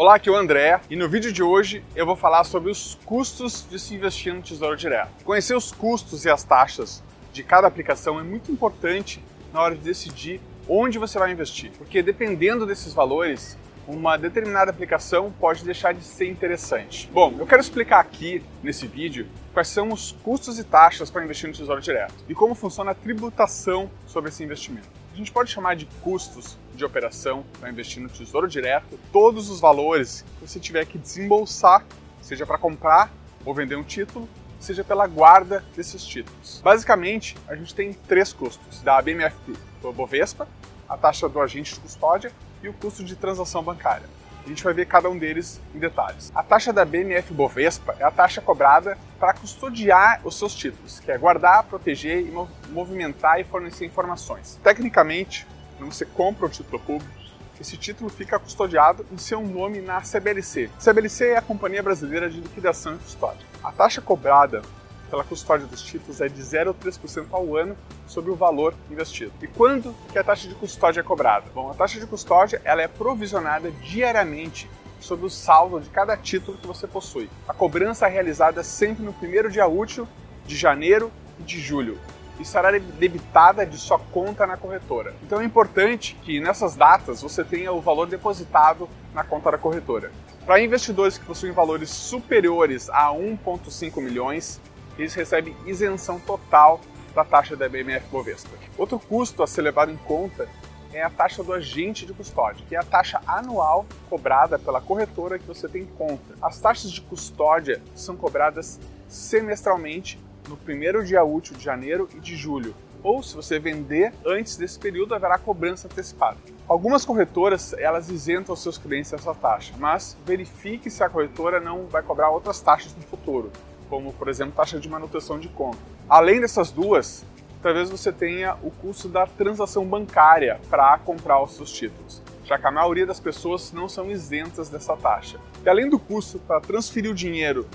Olá, aqui é o André e no vídeo de hoje eu vou falar sobre os custos de se investir no Tesouro Direto. Conhecer os custos e as taxas de cada aplicação é muito importante na hora de decidir onde você vai investir, porque dependendo desses valores, uma determinada aplicação pode deixar de ser interessante. Bom, eu quero explicar aqui nesse vídeo quais são os custos e taxas para investir no Tesouro Direto e como funciona a tributação sobre esse investimento. A gente pode chamar de custos de operação para investir no Tesouro Direto todos os valores que você tiver que desembolsar, seja para comprar ou vender um título, seja pela guarda desses títulos. Basicamente, a gente tem três custos: da BMF do Bovespa, a taxa do agente de custódia e o custo de transação bancária. A gente vai ver cada um deles em detalhes. A taxa da BMF Bovespa é a taxa cobrada para custodiar os seus títulos, que é guardar, proteger movimentar e fornecer informações. Tecnicamente, quando você compra o título público, esse título fica custodiado em seu nome na CBLC. CBLC é a Companhia Brasileira de Liquidação e Custódia. A taxa cobrada pela custódia dos títulos é de 0,3% ao ano sobre o valor investido. E quando que a taxa de custódia é cobrada? Bom, a taxa de custódia ela é provisionada diariamente sobre o saldo de cada título que você possui. A cobrança é realizada sempre no primeiro dia útil de janeiro e de julho e será debitada de sua conta na corretora. Então é importante que nessas datas você tenha o valor depositado na conta da corretora. Para investidores que possuem valores superiores a 1,5 milhões, eles recebem isenção total da taxa da BMF Bovespa. Outro custo a ser levado em conta é a taxa do agente de custódia, que é a taxa anual cobrada pela corretora que você tem em conta. As taxas de custódia são cobradas semestralmente no primeiro dia útil de janeiro e de julho, ou se você vender antes desse período, haverá cobrança antecipada. Algumas corretoras, elas isentam os seus clientes dessa taxa, mas verifique se a corretora não vai cobrar outras taxas no futuro como por exemplo taxa de manutenção de conta. Além dessas duas, talvez você tenha o custo da transação bancária para comprar os seus títulos, já que a maioria das pessoas não são isentas dessa taxa. E além do custo para transferir o dinheiro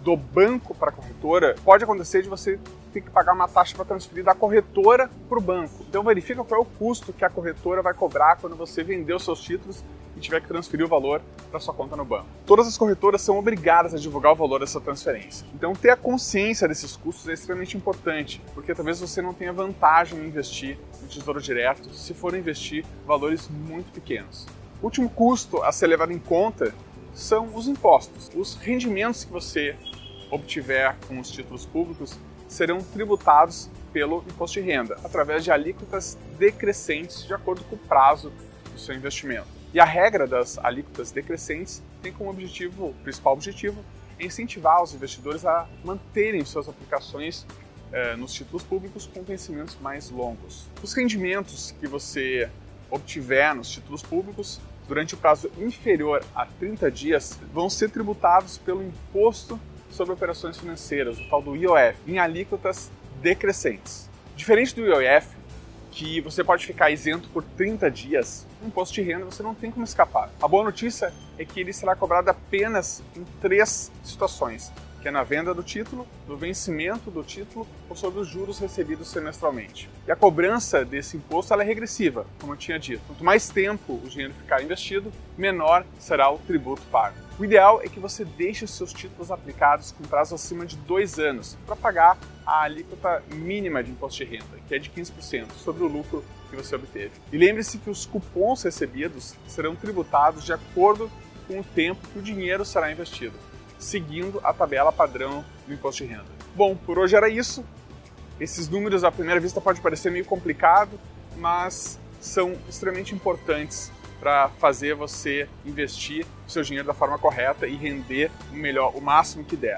do banco para a corretora, pode acontecer de você ter que pagar uma taxa para transferir da corretora para o banco. Então verifica qual é o custo que a corretora vai cobrar quando você vender os seus títulos e tiver que transferir o valor para sua conta no banco. Todas as corretoras são obrigadas a divulgar o valor dessa transferência. Então ter a consciência desses custos é extremamente importante, porque talvez você não tenha vantagem em investir no Tesouro Direto se for investir valores muito pequenos. O último custo a ser levado em conta são os impostos. Os rendimentos que você obtiver com os títulos públicos serão tributados pelo imposto de renda, através de alíquotas decrescentes de acordo com o prazo do seu investimento. E a regra das alíquotas decrescentes tem como objetivo, principal objetivo, incentivar os investidores a manterem suas aplicações eh, nos títulos públicos com vencimentos mais longos. Os rendimentos que você obtiver nos títulos públicos durante o prazo inferior a 30 dias vão ser tributados pelo imposto sobre operações financeiras, o tal do IOF, em alíquotas decrescentes. Diferente do IOF, que você pode ficar isento por 30 dias, no imposto de renda você não tem como escapar. A boa notícia é que ele será cobrado apenas em três situações que é na venda do título, no vencimento do título ou sobre os juros recebidos semestralmente. E a cobrança desse imposto é regressiva, como eu tinha dito. Quanto mais tempo o dinheiro ficar investido, menor será o tributo pago. O ideal é que você deixe os seus títulos aplicados com prazo acima de dois anos para pagar a alíquota mínima de imposto de renda, que é de 15% sobre o lucro que você obteve. E lembre-se que os cupons recebidos serão tributados de acordo com o tempo que o dinheiro será investido seguindo a tabela padrão do imposto de renda. Bom, por hoje era isso. Esses números à primeira vista pode parecer meio complicado, mas são extremamente importantes para fazer você investir o seu dinheiro da forma correta e render o melhor, o máximo que der.